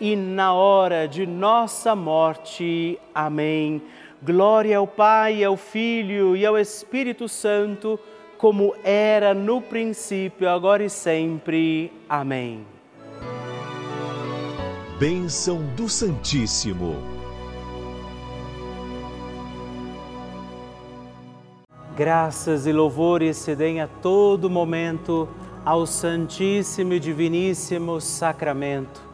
na hora de nossa morte. Amém. Glória ao Pai, ao Filho e ao Espírito Santo, como era no princípio, agora e sempre. Amém. Bênção do Santíssimo. Graças e louvores se deem a todo momento ao Santíssimo e Diviníssimo Sacramento.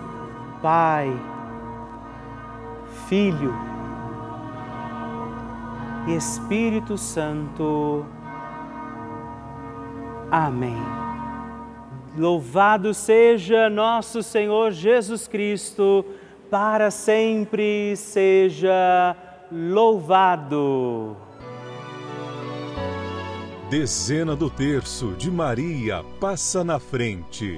Pai, Filho e Espírito Santo. Amém. Louvado seja nosso Senhor Jesus Cristo, para sempre seja louvado. Dezena do terço de Maria passa na frente.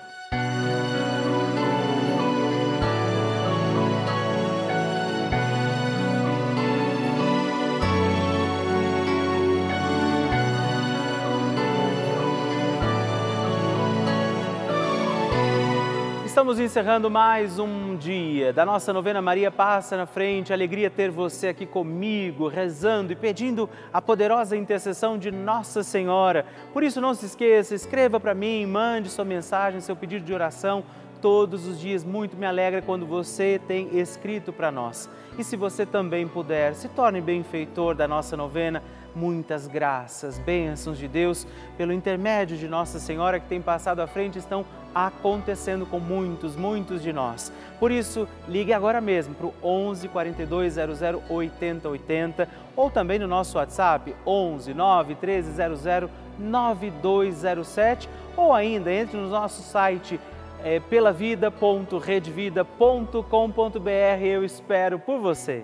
Estamos encerrando mais um dia da nossa novena Maria Passa na Frente. Alegria ter você aqui comigo, rezando e pedindo a poderosa intercessão de Nossa Senhora. Por isso, não se esqueça, escreva para mim, mande sua mensagem, seu pedido de oração todos os dias. Muito me alegra quando você tem escrito para nós. E se você também puder, se torne benfeitor da nossa novena. Muitas graças, bênçãos de Deus, pelo intermédio de Nossa Senhora que tem passado à frente, estão acontecendo com muitos, muitos de nós. Por isso, ligue agora mesmo para o 11 42 00 80 80 ou também no nosso WhatsApp 11 9 13 00 9207 ou ainda entre no nosso site é, pelavida.redvida.com.br. Eu espero por você.